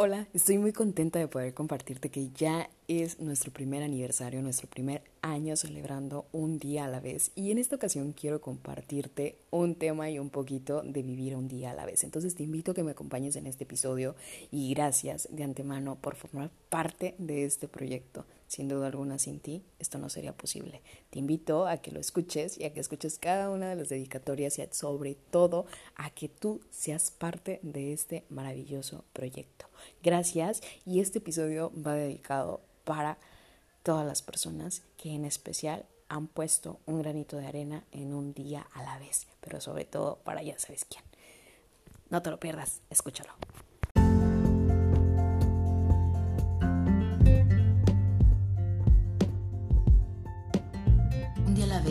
Hola, estoy muy contenta de poder compartirte que ya es nuestro primer aniversario, nuestro primer año celebrando un día a la vez y en esta ocasión quiero compartirte un tema y un poquito de vivir un día a la vez. Entonces te invito a que me acompañes en este episodio y gracias de antemano por formar parte de este proyecto. Sin duda alguna sin ti esto no sería posible. Te invito a que lo escuches y a que escuches cada una de las dedicatorias y sobre todo a que tú seas parte de este maravilloso proyecto. Gracias y este episodio va dedicado para todas las personas que en especial han puesto un granito de arena en un día a la vez, pero sobre todo para ya sabes quién. No te lo pierdas, escúchalo.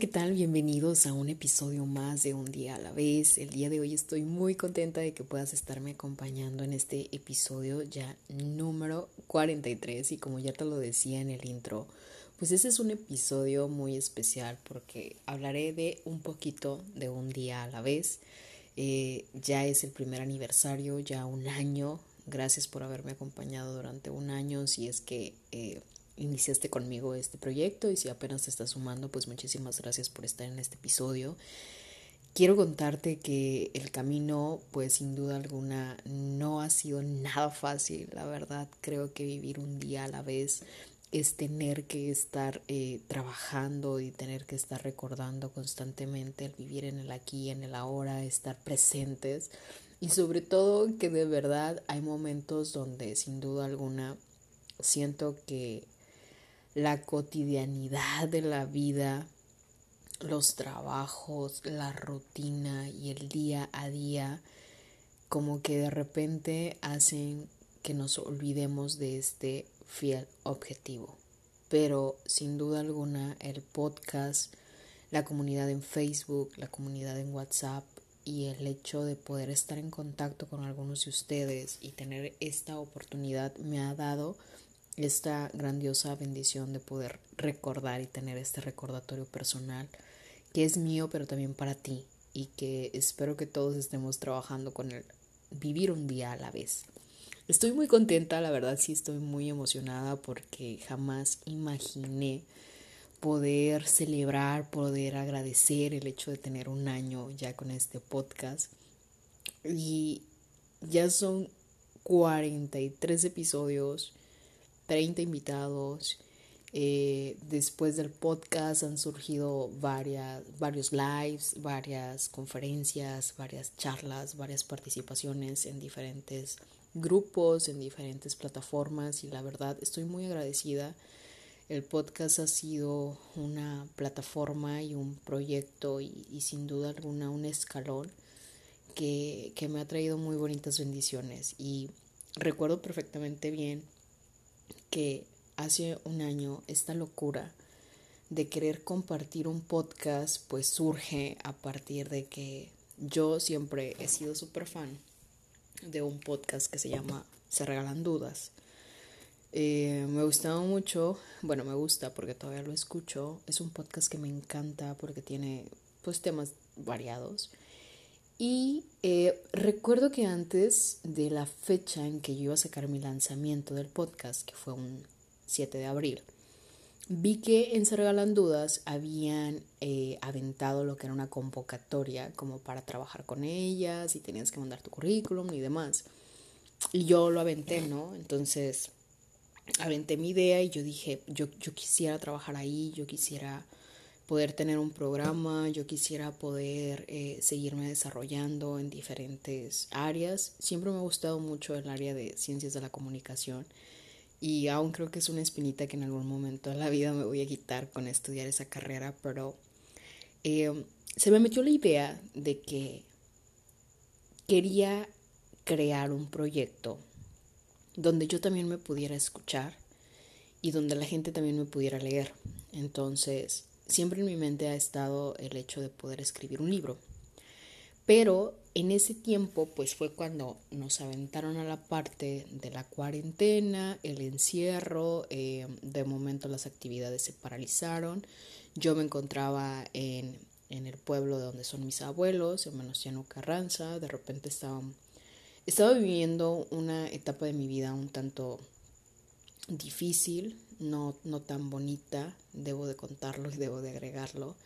¿Qué tal? Bienvenidos a un episodio más de Un día a la vez. El día de hoy estoy muy contenta de que puedas estarme acompañando en este episodio ya número 43 y como ya te lo decía en el intro, pues ese es un episodio muy especial porque hablaré de un poquito de un día a la vez. Eh, ya es el primer aniversario, ya un año. Gracias por haberme acompañado durante un año. Si es que eh, iniciaste conmigo este proyecto y si apenas te estás sumando, pues muchísimas gracias por estar en este episodio. Quiero contarte que el camino, pues sin duda alguna, no ha sido nada fácil. La verdad, creo que vivir un día a la vez es tener que estar eh, trabajando y tener que estar recordando constantemente el vivir en el aquí, en el ahora, estar presentes y sobre todo que de verdad hay momentos donde sin duda alguna siento que la cotidianidad de la vida, los trabajos, la rutina y el día a día como que de repente hacen que nos olvidemos de este fiel objetivo. Pero sin duda alguna el podcast, la comunidad en Facebook, la comunidad en WhatsApp y el hecho de poder estar en contacto con algunos de ustedes y tener esta oportunidad me ha dado esta grandiosa bendición de poder recordar y tener este recordatorio personal que es mío pero también para ti y que espero que todos estemos trabajando con el vivir un día a la vez. Estoy muy contenta, la verdad sí estoy muy emocionada porque jamás imaginé poder celebrar, poder agradecer el hecho de tener un año ya con este podcast. Y ya son 43 episodios, 30 invitados. Eh, después del podcast han surgido varias, varios lives, varias conferencias, varias charlas, varias participaciones en diferentes grupos, en diferentes plataformas y la verdad estoy muy agradecida. El podcast ha sido una plataforma y un proyecto y, sin duda alguna un escalón que, que me ha traído muy bonitas bendiciones y recuerdo perfectamente bien que hace un año esta locura de querer compartir un podcast pues surge a partir de que yo siempre he sido súper fan de un podcast que se llama Se Regalan Dudas. Eh, me gustaba mucho, bueno, me gusta porque todavía lo escucho. Es un podcast que me encanta porque tiene pues temas variados. Y eh, recuerdo que antes de la fecha en que yo iba a sacar mi lanzamiento del podcast, que fue un 7 de abril, Vi que en Se habían eh, aventado lo que era una convocatoria como para trabajar con ellas y tenías que mandar tu currículum y demás. Y yo lo aventé, ¿no? Entonces, aventé mi idea y yo dije, yo, yo quisiera trabajar ahí, yo quisiera poder tener un programa, yo quisiera poder eh, seguirme desarrollando en diferentes áreas. Siempre me ha gustado mucho el área de ciencias de la comunicación y aún creo que es una espinita que en algún momento de la vida me voy a quitar con estudiar esa carrera, pero eh, se me metió la idea de que quería crear un proyecto donde yo también me pudiera escuchar y donde la gente también me pudiera leer. Entonces, siempre en mi mente ha estado el hecho de poder escribir un libro. Pero en ese tiempo, pues fue cuando nos aventaron a la parte de la cuarentena, el encierro, eh, de momento las actividades se paralizaron. Yo me encontraba en, el pueblo de donde son mis abuelos, en Menosciano Carranza. De repente estaba, estaba viviendo una etapa de mi vida un tanto difícil, no, no tan bonita, debo de contarlo y debo de agregarlo.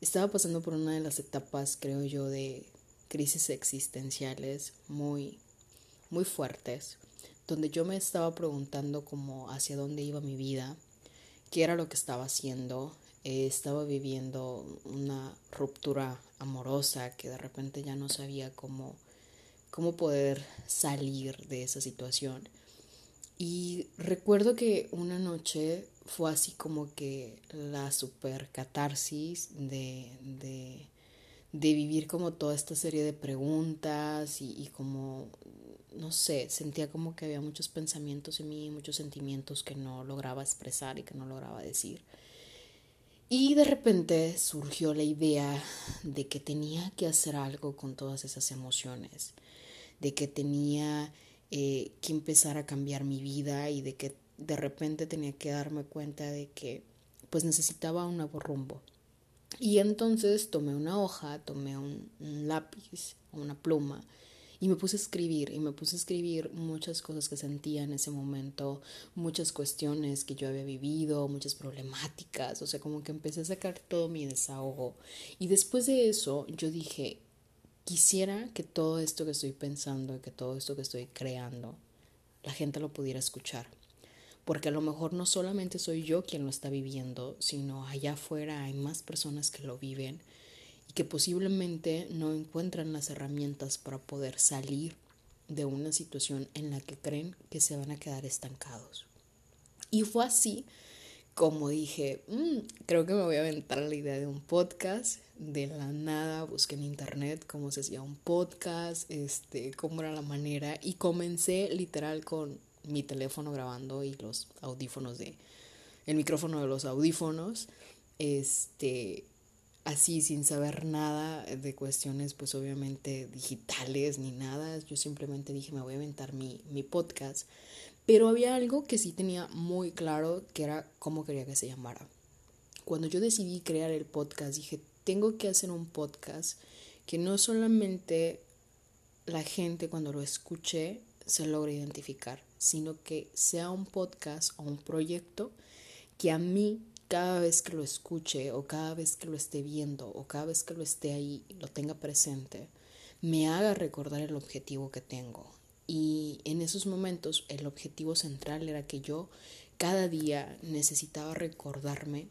Estaba pasando por una de las etapas, creo yo, de crisis existenciales muy, muy fuertes, donde yo me estaba preguntando como hacia dónde iba mi vida, qué era lo que estaba haciendo, eh, estaba viviendo una ruptura amorosa que de repente ya no sabía cómo, cómo poder salir de esa situación. Y recuerdo que una noche fue así como que la super catarsis de, de, de vivir como toda esta serie de preguntas y, y, como, no sé, sentía como que había muchos pensamientos en mí, muchos sentimientos que no lograba expresar y que no lograba decir. Y de repente surgió la idea de que tenía que hacer algo con todas esas emociones, de que tenía eh, que empezar a cambiar mi vida y de que de repente tenía que darme cuenta de que pues necesitaba un nuevo rumbo. Y entonces tomé una hoja, tomé un, un lápiz, una pluma y me puse a escribir y me puse a escribir muchas cosas que sentía en ese momento, muchas cuestiones que yo había vivido, muchas problemáticas, o sea, como que empecé a sacar todo mi desahogo. Y después de eso yo dije, Quisiera que todo esto que estoy pensando, que todo esto que estoy creando, la gente lo pudiera escuchar. Porque a lo mejor no solamente soy yo quien lo está viviendo, sino allá afuera hay más personas que lo viven y que posiblemente no encuentran las herramientas para poder salir de una situación en la que creen que se van a quedar estancados. Y fue así como dije, mm, creo que me voy a aventar la idea de un podcast. De la nada busqué en internet cómo se hacía un podcast, este, cómo era la manera. Y comencé literal con mi teléfono grabando y los audífonos de. el micrófono de los audífonos. Este. Así, sin saber nada de cuestiones, pues obviamente digitales ni nada. Yo simplemente dije, me voy a aventar mi, mi podcast pero había algo que sí tenía muy claro, que era cómo quería que se llamara. Cuando yo decidí crear el podcast, dije, tengo que hacer un podcast que no solamente la gente cuando lo escuche se logre identificar, sino que sea un podcast o un proyecto que a mí cada vez que lo escuche o cada vez que lo esté viendo o cada vez que lo esté ahí, lo tenga presente, me haga recordar el objetivo que tengo, y en esos momentos el objetivo central era que yo cada día necesitaba recordarme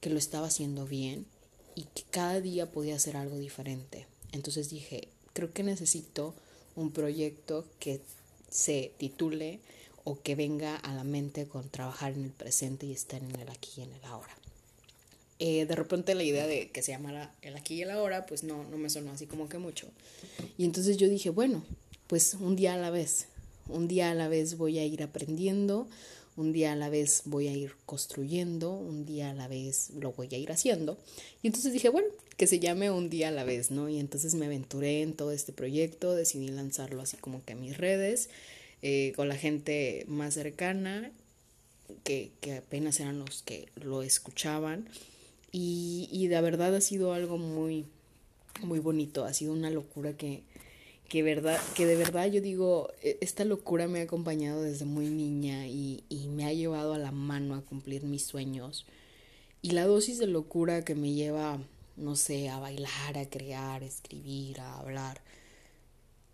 que lo estaba haciendo bien y que cada día podía hacer algo diferente. Entonces dije, creo que necesito un proyecto que se titule o que venga a la mente con trabajar en el presente y estar en el aquí y en el ahora. Eh, de repente la idea de que se llamara el aquí y el ahora, pues no, no me sonó así como que mucho. Y entonces yo dije, bueno, pues un día a la vez, un día a la vez voy a ir aprendiendo, un día a la vez voy a ir construyendo, un día a la vez lo voy a ir haciendo. Y entonces dije, bueno, que se llame un día a la vez, ¿no? Y entonces me aventuré en todo este proyecto, decidí lanzarlo así como que a mis redes, eh, con la gente más cercana, que, que, apenas eran los que lo escuchaban. Y, y de verdad ha sido algo muy, muy bonito, ha sido una locura que, que, verdad, que de verdad yo digo, e, esta locura me ha acompañado desde muy niña y, y me ha llevado a la mano a cumplir mis sueños. Y la dosis de locura que me lleva, no sé, a bailar, a crear, a escribir, a hablar,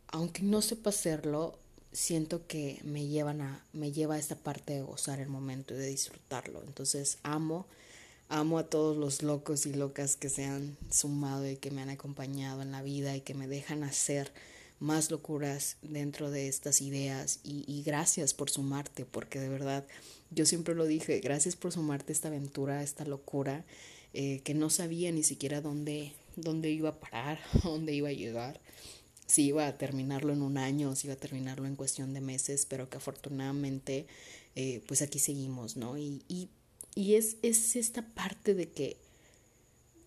aunque no sepa hacerlo, siento que me llevan a, me lleva a esta parte de gozar el momento y de disfrutarlo. Entonces amo, amo a todos los locos y locas que se han sumado y que me han acompañado en la vida y que me dejan hacer más locuras dentro de estas ideas y, gracias por sumarte, porque de verdad yo siempre lo dije, gracias por sumarte esta aventura, esta locura, eh, que no sabía ni siquiera dónde, dónde iba a parar, dónde iba a llegar, si iba a terminarlo en un año, si iba a terminarlo en cuestión de meses, pero que afortunadamente eh, pues aquí seguimos, ¿no? Y, y, y es, es esta parte de que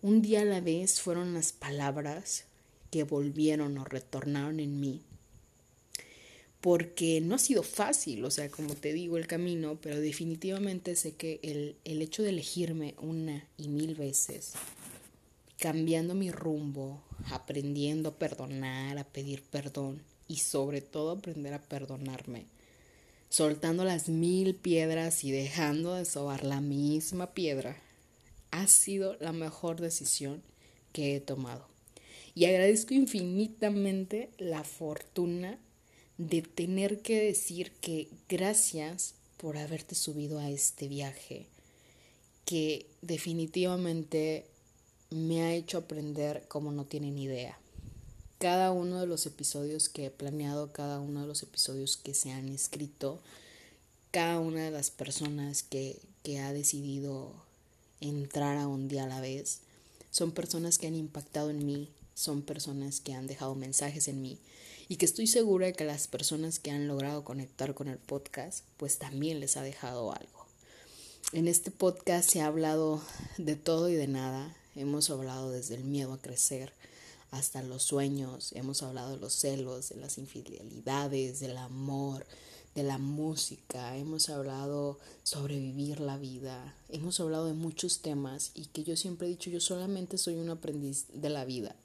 Un día a la vez fueron las palabras que volvieron o retornaron en mí. Porque no ha sido fácil, o sea, como te digo, el camino, pero definitivamente sé que el, el hecho de elegirme una y mil veces, cambiando mi rumbo, aprendiendo a perdonar, a pedir perdón y sobre todo aprender a perdonarme, soltando las mil piedras y dejando de sobar la misma piedra, ha sido la mejor decisión que he tomado. Y agradezco infinitamente la fortuna de tener que decir que gracias por haberte subido a este viaje, que definitivamente me ha hecho aprender como no tienen idea. Cada uno de los episodios que he planeado, cada uno de los episodios que se han escrito, cada una de las personas que, que ha decidido entrar a un día a la vez. Son personas que han impactado en mí, son personas que han dejado mensajes en mí y que estoy segura de que las personas que han logrado conectar con el podcast, pues también les ha dejado algo. En este podcast se ha hablado de todo y de nada. Hemos hablado desde el miedo a crecer hasta los sueños, hemos hablado de los celos, de las infidelidades, del amor, de la música, hemos hablado sobre vivir la vida, hemos hablado de muchos temas y que yo siempre he dicho, yo solamente soy un aprendiz de la vida,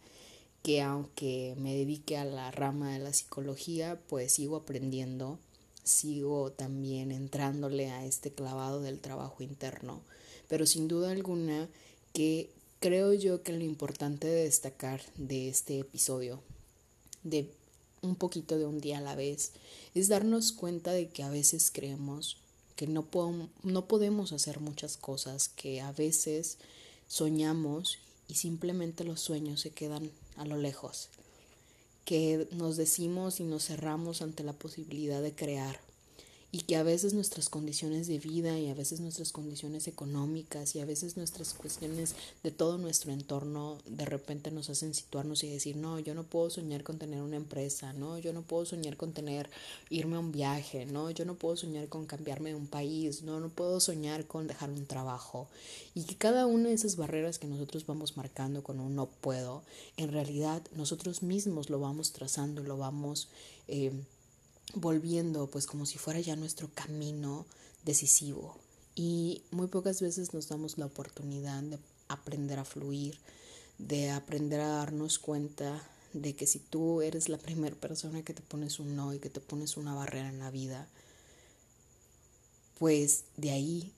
que aunque me dedique a la rama de la psicología, pues sigo aprendiendo, sigo también entrándole a este clavado del trabajo interno, pero sin duda alguna que creo yo que lo importante de destacar de este episodio, de un poquito de un día a la vez, es darnos cuenta de que a veces creemos que no, no podemos hacer muchas cosas, que a veces soñamos y simplemente los sueños se quedan a lo lejos, que nos decimos y nos cerramos ante la posibilidad de crear y que a veces nuestras condiciones de vida y a veces nuestras condiciones económicas y a veces nuestras cuestiones de todo nuestro entorno de repente nos hacen situarnos y decir, no, yo no puedo soñar con tener una empresa, no, yo no puedo soñar con tener, irme a un viaje, no, yo no puedo soñar con cambiarme de un país, no, no puedo soñar con dejar un trabajo. Y que cada una de esas barreras que nosotros vamos marcando con un no puedo, en realidad nosotros mismos lo vamos trazando, lo vamos... Eh, volviendo pues como si fuera ya nuestro camino decisivo. Y muy pocas veces nos damos la oportunidad de aprender a fluir, de aprender a darnos cuenta de que si tú eres la primera persona que te pones un no y que te pones una barrera en la vida, pues de ahí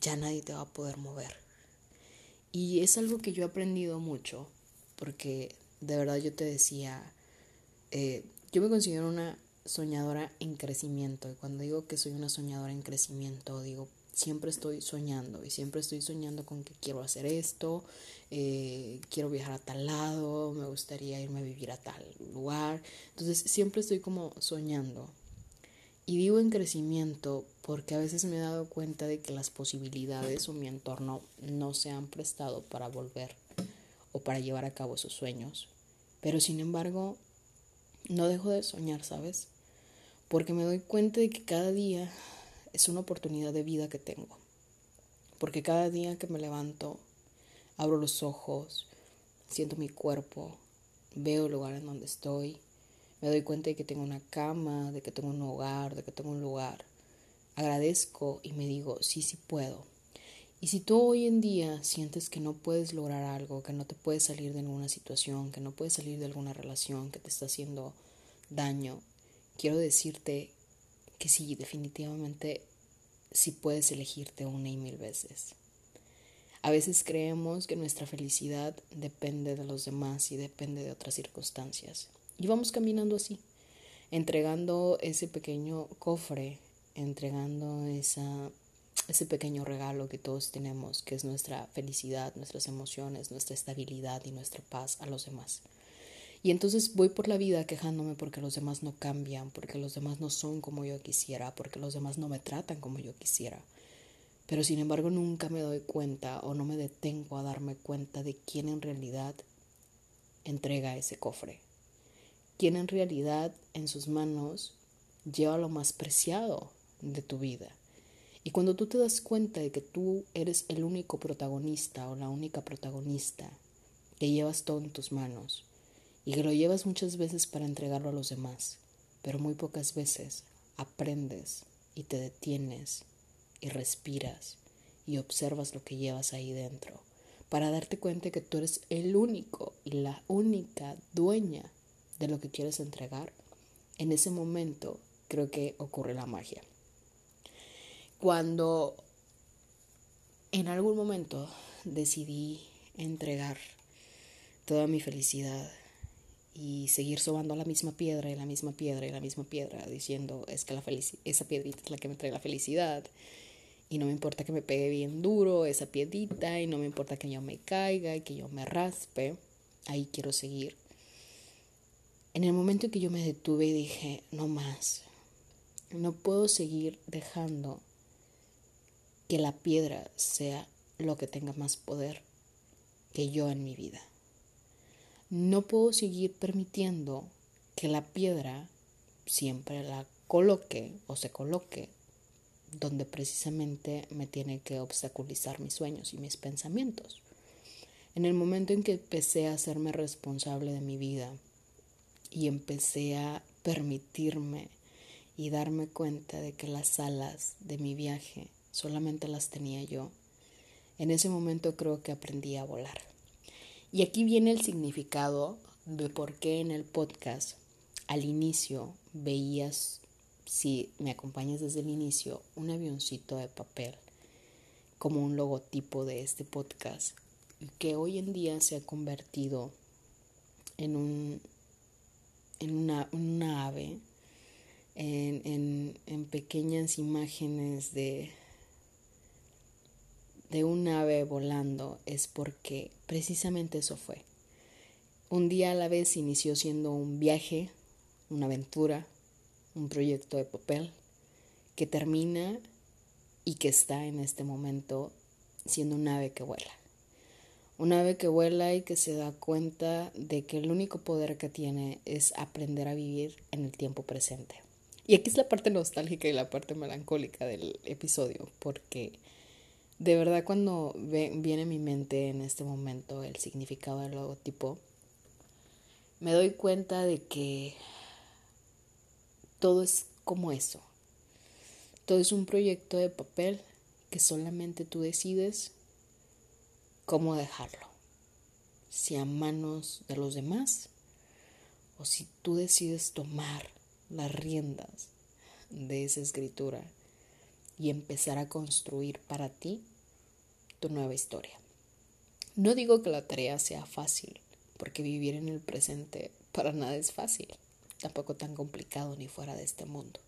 ya nadie te va a poder mover. Y es algo que yo he aprendido mucho, porque de verdad yo te decía, eh, yo me considero una soñadora en crecimiento. Y cuando digo que soy una soñadora en crecimiento, digo, siempre estoy soñando y siempre estoy soñando con que quiero hacer esto, eh, quiero viajar a tal lado, me gustaría irme a vivir a tal lugar. Entonces siempre estoy como soñando. Y digo en crecimiento porque a veces me he dado cuenta de que las posibilidades o mi entorno no se han prestado para volver o para llevar a cabo esos sueños. Pero sin embargo, no dejo de soñar, ¿sabes? Porque me doy cuenta de que cada día es una oportunidad de vida que tengo. Porque cada día que me levanto, abro los ojos, siento mi cuerpo, veo el lugar en donde estoy, me doy cuenta de que tengo una cama, de que tengo un hogar, de que tengo un lugar. Agradezco y me digo, sí, sí puedo. Y si tú hoy en día sientes que no puedes lograr algo, que no te puedes salir de alguna situación, que no puedes salir de alguna relación que te está haciendo daño, quiero decirte que sí, definitivamente sí puedes elegirte una y mil veces. A veces creemos que nuestra felicidad depende de los demás y depende de otras circunstancias. Y vamos caminando así, entregando ese pequeño cofre, entregando ese pequeño regalo que todos tenemos, que es nuestra felicidad, nuestras emociones, nuestra estabilidad y nuestra paz a los demás. Y entonces voy por la vida quejándome porque los demás no cambian, porque los demás no son como yo quisiera, porque los demás no me tratan como yo quisiera. Pero sin embargo nunca me doy cuenta o no me detengo a darme cuenta de quién en realidad entrega ese cofre. Quién en realidad en sus manos lleva lo más preciado de tu vida. Y cuando tú te das cuenta de que tú eres el único protagonista o la única protagonista, que llevas todo en tus manos y que lo llevas muchas veces para entregarlo a los demás, pero muy pocas veces aprendes y te detienes y respiras y observas lo que llevas ahí dentro para darte cuenta que tú eres el único y la única dueña de lo que quieres entregar, en ese momento creo que ocurre la magia. Cuando en algún momento decidí entregar toda mi felicidad y seguir sobando la misma piedra y la misma piedra y la misma piedra, diciendo es que la esa piedrita es la que me trae la felicidad y no me importa que me pegue bien duro esa piedrita y no me importa que yo me caiga y que yo me raspe, ahí quiero seguir. En el momento en que yo me detuve y dije, no más, no puedo seguir dejando que la piedra sea lo que tenga más poder que yo en mi vida. No puedo seguir permitiendo que la piedra siempre la coloque o se coloque donde precisamente me tiene que obstaculizar mis sueños y mis pensamientos. En el momento en que empecé a hacerme responsable de mi vida y empecé a permitirme y darme cuenta de que las alas de mi viaje solamente las tenía yo, en ese momento creo que aprendí a volar. Y aquí viene el significado de por qué en el podcast al inicio veías, si me acompañas desde el inicio, un avioncito de papel como un logotipo de este podcast que hoy en día se ha convertido en un en una, una ave en, en, en pequeñas imágenes de de un ave volando es porque precisamente eso fue. Un día a la vez inició siendo un viaje, una aventura, un proyecto de papel que termina y que está en este momento siendo un ave que vuela. Un ave que vuela y que se da cuenta de que el único poder que tiene es aprender a vivir en el tiempo presente. Y aquí es la parte nostálgica y la parte melancólica del episodio, porque de verdad cuando viene a mi mente en este momento el significado del logotipo, me doy cuenta de que todo es como eso. Todo es un proyecto de papel que solamente tú decides cómo dejarlo. Si a manos de los demás o si tú decides tomar las riendas de esa escritura y empezar a construir para ti tu nueva historia. No digo que la tarea sea fácil, porque vivir en el presente para nada es fácil, tampoco tan complicado ni fuera de este mundo,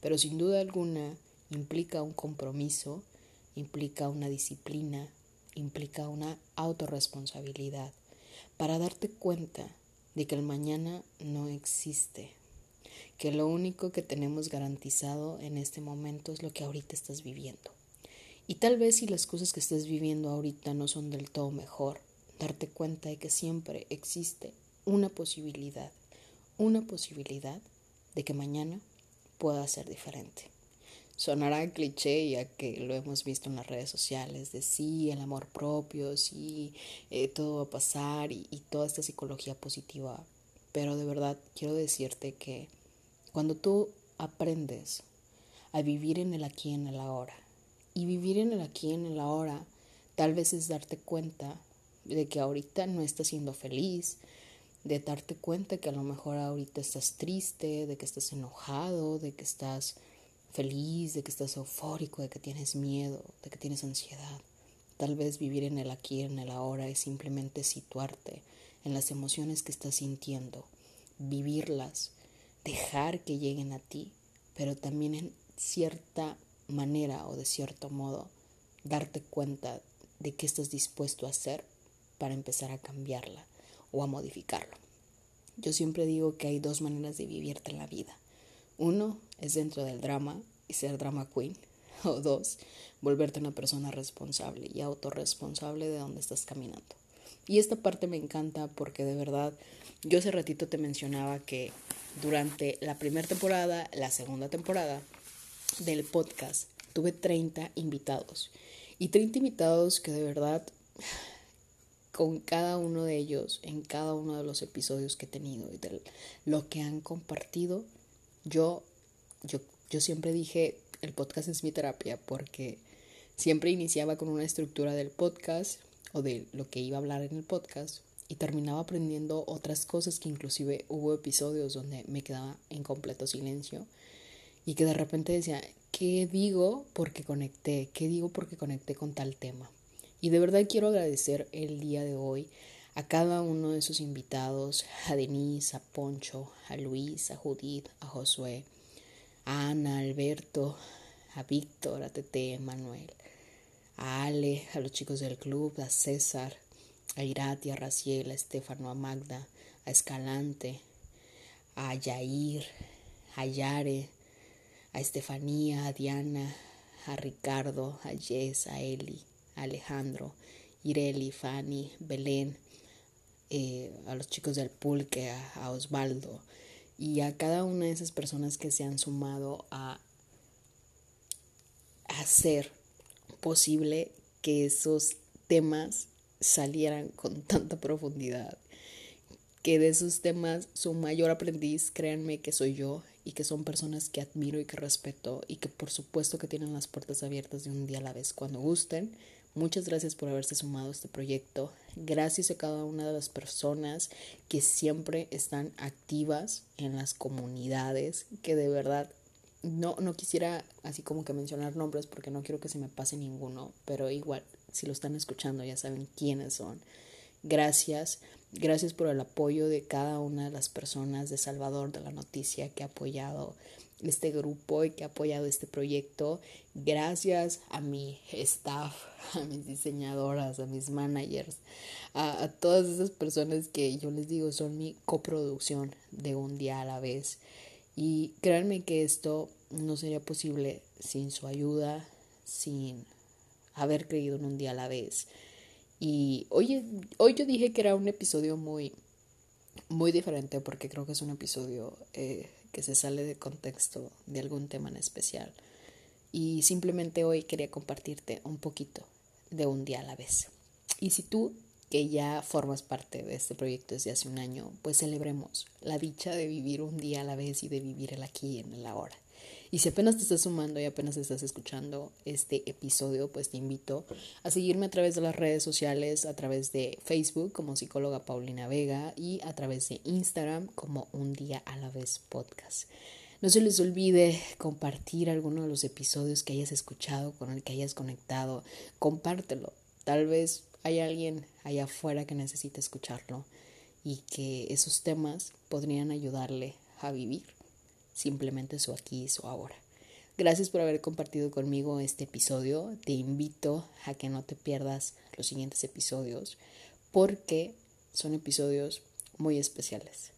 pero sin duda alguna implica un compromiso, implica una disciplina, implica una autorresponsabilidad para darte cuenta de que el mañana no existe, que lo único que tenemos garantizado en este momento es lo que ahorita estás viviendo. Y tal vez si las cosas que estás viviendo ahorita no son del todo mejor, darte cuenta de que siempre existe una posibilidad, una posibilidad de que mañana pueda ser diferente. Sonará cliché ya que lo hemos visto en las redes sociales de sí, el amor propio, sí, eh, todo va a pasar y toda esta psicología positiva. Pero de verdad quiero decirte que cuando tú aprendes a vivir en el aquí y en el ahora, y vivir en el aquí y en el ahora, tal vez es darte cuenta de que ahorita no estás siendo feliz, de darte cuenta que a lo mejor ahorita estás triste, de que estás enojado, de que estás feliz, de que estás eufórico, de que tienes miedo, de que tienes ansiedad. Tal vez vivir en el aquí en el ahora es simplemente situarte en las emociones que estás sintiendo, vivirlas, dejar que lleguen a ti, pero también en cierta manera o de cierto modo darte cuenta de qué estás dispuesto a hacer para empezar a cambiarla o a modificarlo. Yo siempre digo que hay dos maneras de vivirte en la vida. Uno es dentro del drama y ser drama queen. O dos, volverte una persona responsable y autorresponsable de donde estás caminando. Y esta parte me encanta porque de verdad, yo hace ratito te mencionaba que durante la primera temporada, la segunda temporada del podcast, tuve 30 invitados. Y 30 invitados que de verdad, con cada uno de ellos, en cada uno de los episodios que he tenido y de lo que han compartido, yo, yo, yo siempre dije, el podcast es mi terapia porque siempre iniciaba con una estructura del podcast o de lo que iba a hablar en el podcast y terminaba aprendiendo otras cosas que inclusive hubo episodios donde me quedaba en completo silencio y que de repente decía, ¿qué digo porque conecté? ¿Qué digo porque conecté con tal tema? Y de verdad quiero agradecer el día de hoy a cada uno de esos invitados, a Denise, a Poncho, a Luis, a Judith, a Josué, a Ana, a Alberto, a Víctor, a Tete, a Manuel, a Ale, a los chicos del club, a César, a Irati, a Raciel, a Estefano, a Magda, a Escalante, a Yair, a Yare, a Estefanía, a Diana, a Ricardo, a Jess, a Eli, a Alejandro, Ireli, Fanny, Belén, eh, a los chicos del pulque, a, Osvaldo y a cada una de esas personas que se han sumado a hacer posible que esos temas salieran con tanta profundidad. Que de esos temas su mayor aprendiz, créanme que soy yo y que son personas que admiro y que respeto y que por supuesto que tienen las puertas abiertas de un día a la vez cuando gusten. Muchas gracias por haberse sumado a este proyecto. Gracias a cada una de las personas que siempre están activas en las comunidades, que de verdad no, no quisiera así como que mencionar nombres porque no quiero que se me pase ninguno, pero igual si lo están escuchando ya saben quiénes son. Gracias, gracias por el apoyo de cada una de las personas de Salvador de la Noticia que ha apoyado este grupo y que ha apoyado este proyecto. Gracias a mi staff, a mis diseñadoras, a mis managers, a, a, todas esas personas que yo les digo son mi coproducción de un día a la vez. Y créanme que esto no sería posible sin su ayuda, sin haber creído en un día a la vez. Y hoy, hoy yo dije que era un episodio muy, muy diferente porque creo que es un episodio eh, que se sale de contexto de algún tema en especial. Y simplemente hoy quería compartirte un poquito de un día a la vez. Y si tú, que ya formas parte de este proyecto desde hace un año, pues celebremos la dicha de vivir un día a la vez y de vivir el aquí en el ahora. Y si apenas te estás sumando y apenas estás escuchando este episodio, pues te invito a seguirme a través de las redes sociales, a través de Facebook como psicóloga Paulina Vega y a través de Instagram como Un día a la vez podcast. No se les olvide compartir alguno de los episodios que hayas escuchado, con el que hayas conectado. Compártelo. Tal vez hay alguien allá afuera que necesite escucharlo y que esos temas podrían ayudarle a vivir simplemente su aquí y su ahora. Gracias por haber compartido conmigo este episodio. Te invito a que no te pierdas los siguientes episodios porque son episodios muy especiales.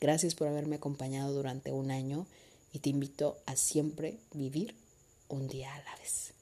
Gracias por haberme acompañado durante un año y te invito a siempre vivir un día a la vez.